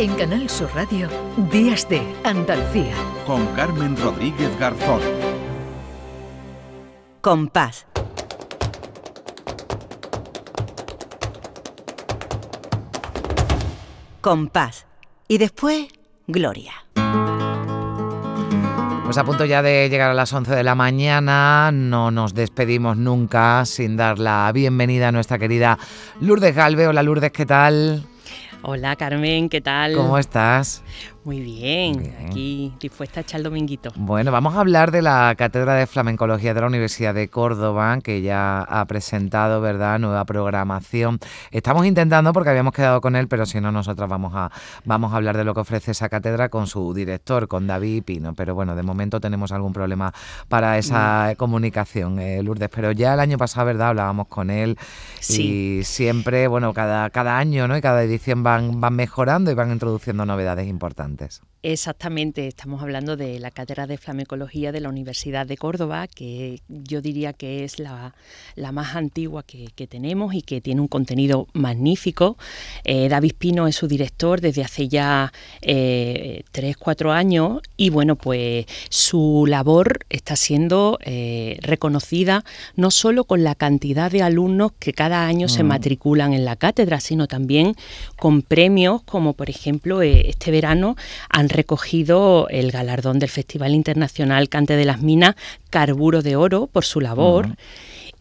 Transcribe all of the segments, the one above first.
En Canal Sur Radio, Días de Andalucía. Con Carmen Rodríguez Garzón. Compás. Compás. Y después, Gloria. Pues a punto ya de llegar a las 11 de la mañana, no nos despedimos nunca sin dar la bienvenida a nuestra querida Lourdes Galve. Hola Lourdes, ¿qué tal? Hola Carmen, ¿qué tal? ¿Cómo estás? Muy bien, aquí dispuesta a echar el dominguito. Bueno, vamos a hablar de la Cátedra de Flamencología de la Universidad de Córdoba, que ya ha presentado, ¿verdad?, nueva programación. Estamos intentando, porque habíamos quedado con él, pero si no, nosotros vamos a, vamos a hablar de lo que ofrece esa cátedra con su director, con David Pino. Pero bueno, de momento tenemos algún problema para esa mm. comunicación, eh, Lourdes. Pero ya el año pasado, ¿verdad?, hablábamos con él y siempre, bueno, cada, cada año, ¿no?, y cada edición van, van mejorando y van introduciendo novedades importantes oyentes. Exactamente, estamos hablando de la cátedra de flamencología de la Universidad de Córdoba, que yo diría que es la, más antigua que, tenemos y que tiene un contenido magnífico. Eh, David Pino es su director desde hace ya eh, tres, cuatro años y bueno, pues su labor está siendo eh, reconocida no solo con la cantidad de alumnos que cada año se mm. matriculan en la cátedra, sino también con premios como por ejemplo este verano han recogido el galardón del Festival Internacional Cante de las Minas Carburo de Oro por su labor.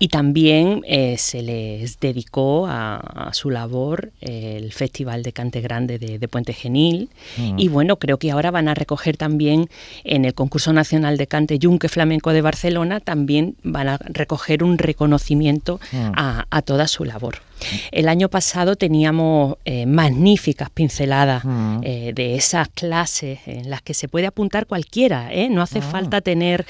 Y también eh, se les dedicó a, su labor el Festival de Cante Grande de, Puente Genil. Y bueno, creo que ahora van a recoger también en el concurso nacional de cante Yunque Flamenco de Barcelona, también van a recoger un reconocimiento a toda su labor. El año pasado teníamos eh, magníficas pinceladas mm. eh, de esas clases en las que se puede apuntar cualquiera. ¿eh? No hace ah. falta tener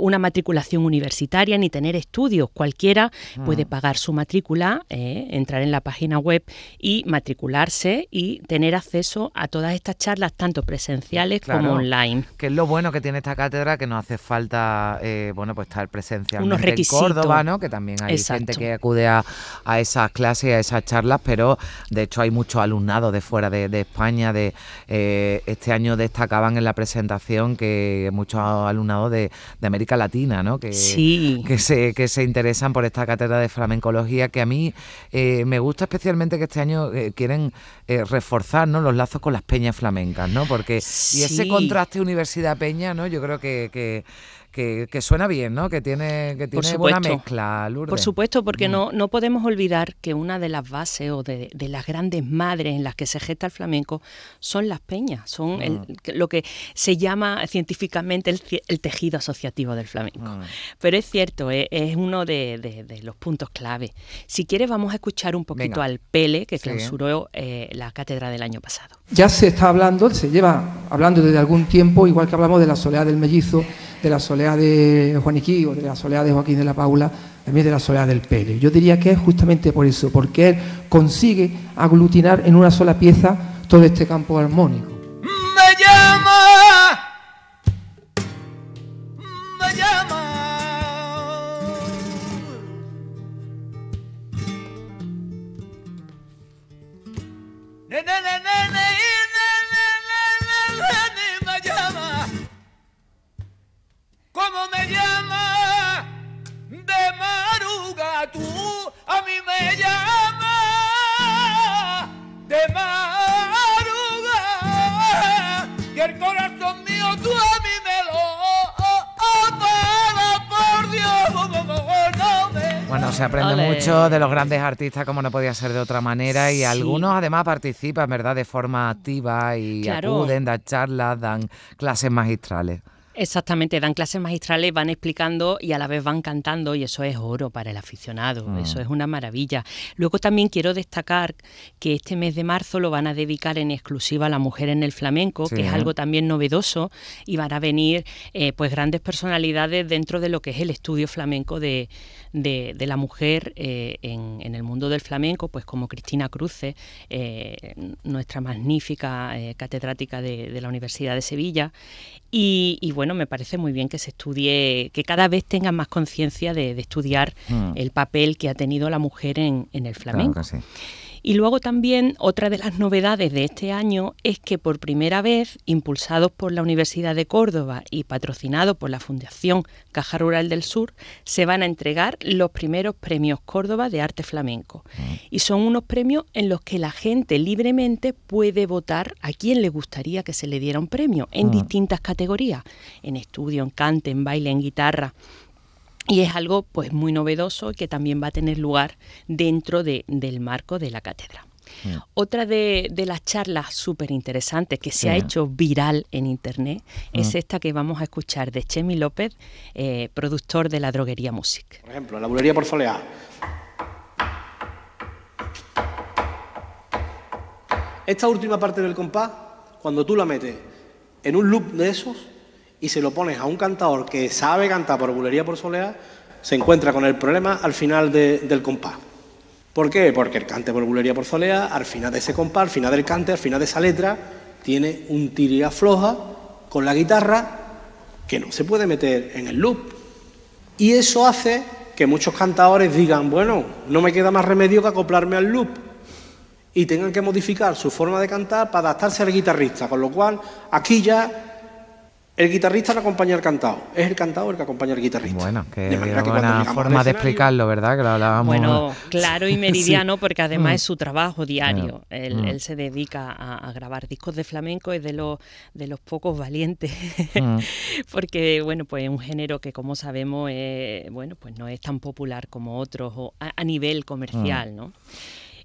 una matriculación universitaria ni tener estudios. Cualquiera ah. puede pagar su matrícula, entrar en la página web y matricularse y tener acceso a todas estas charlas, tanto presenciales como online. Que es lo bueno que tiene esta cátedra, que no hace falta bueno pues estar presencialmente en Córdoba, ¿no? que también hay gente que acude a, a esas clases, a esas charlas, pero de hecho hay mucho alumnado de fuera de, España. De eh, Este año destacaban en la presentación que muchos alumnados de, América Latina, ¿no? Que, que, se, que se interesan por esta cátedra de flamencología, que a mí eh, me gusta especialmente que este año eh, quieren reforzar ¿no? los lazos con las peñas flamencas, ¿no? Porque, y ese contraste universidad-peña, ¿no? Yo creo que que, suena bien, ¿no? Que tiene, que tiene buena mezcla, Lourdes. Por supuesto, porque mm. no, no podemos olvidar que una de las bases o de, las grandes madres en las que se gesta el flamenco son las peñas, son mm. lo que se llama científicamente el, tejido asociativo del flamenco. Mm. Pero es cierto, eh, es, uno de, los puntos clave. Si quieres, vamos a escuchar un poquito al Pele, que clausuró eh, la cátedra del año pasado. Ya se está hablando, se lleva hablando desde algún tiempo, igual que hablamos de la soledad del mellizo, de la soledad de Juaniquí o de la soledad de Joaquín de la Paula, también de la soledad del Pérez. Yo diría que es justamente por eso, porque él consigue aglutinar en una sola pieza todo este campo armónico. Me llama, me llama. ¿Cómo mí me llama de maruga y el corazón mío tú a mí me lo por Dios bueno, se aprende mucho de los grandes artistas, como no podía ser de otra manera, y algunos además participan, ¿verdad?, de forma activa y acuden, dan charlas, dan clases magistrales. Exactamente, dan clases magistrales, van explicando y a la vez van cantando y eso es oro para el aficionado, mm. eso es una maravilla. Luego también quiero destacar que este mes de marzo lo van a dedicar en exclusiva a la mujer en el flamenco, que es algo también novedoso y van a venir eh, pues grandes personalidades dentro de lo que es el estudio flamenco de, la mujer eh, en, el mundo del flamenco, pues como Cristina Cruce, eh, nuestra magnífica catedrática de, la Universidad de Sevilla, y, y bueno, me parece muy bien que se estudie, que cada vez tengan más conciencia de, estudiar mm. el papel que ha tenido la mujer en, el flamenco. Y luego también otra de las novedades de este año es que por primera vez, impulsados por la Universidad de Córdoba y patrocinados por la Fundación Caja Rural del Sur, se van a entregar los primeros premios Córdoba de arte flamenco. Y son unos premios en los que la gente libremente puede votar a quién le gustaría que se le diera un premio en distintas categorías, en estudio, en cante, en baile, en guitarra. Y es algo pues muy novedoso y que también va a tener lugar dentro del marco de la cátedra. Mm. Otra de, las charlas súper interesantes que se ha hecho viral en Internet es mm. esta que vamos a escuchar de Chemi López, eh, productor de la Droguería Music. Por ejemplo, la bulería por soleá. Esta última parte del compás, cuando tú la metes en un loop de esos, y se lo pones a un cantador que sabe cantar por bulería por soleá, se encuentra con el problema al final del compás. ¿Por qué? Porque el cante por bulería por soleá, al final de ese compás, al final del cante, al final de esa letra, tiene un tiria floja con la guitarra que no se puede meter en el loop. Y eso hace que muchos cantadores digan, bueno, no me queda más remedio que acoplarme al loop. Y tengan que modificar su forma de cantar para adaptarse al guitarrista. Con lo cual, aquí ya el guitarrista no acompaña al cantado, es el cantado el que acompaña al guitarrista. Bueno, que buena forma de explicarlo, ¿verdad? Que lo hablábamos. Bueno, claro y meridiano, porque además mm. es su trabajo diario. Mm. Él, se dedica a, grabar discos de flamenco, es de los de los pocos valientes, mm. porque bueno, pues es un género que como sabemos, bueno, pues no es tan popular como otros a, a nivel comercial, ¿no?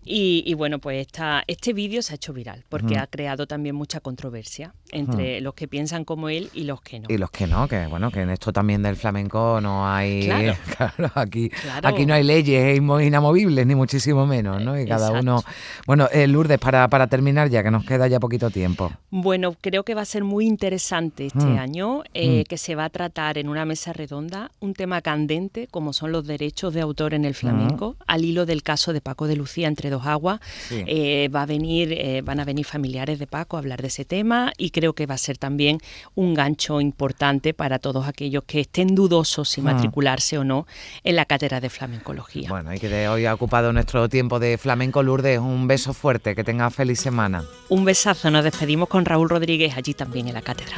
Y, bueno, pues esta, este vídeo se ha hecho viral porque ha creado también mucha controversia entre los que piensan como él y los que no. Y los que no, que bueno, que en esto también del flamenco no hay... Claro, aquí, aquí no hay leyes inamovibles, ni muchísimo menos, ¿no? Y cada uno... Bueno, eh, Lourdes, para, para terminar ya, que nos queda ya poquito tiempo. Bueno, creo que va a ser muy interesante este año, eh, que se va a tratar en una mesa redonda un tema candente como son los derechos de autor en el flamenco, al hilo del caso de Paco de Lucía entre dos Agua. Eh, va a venir, eh, van a venir familiares de Paco a hablar de ese tema y creo que va a ser también un gancho importante para todos aquellos que estén dudosos si ah. matricularse o no en la cátedra de flamencología. Bueno, y que hoy ha ocupado nuestro tiempo de flamenco Lourdes. Un beso fuerte, que tenga feliz semana. Un besazo, nos despedimos con Raúl Rodríguez allí también en la cátedra.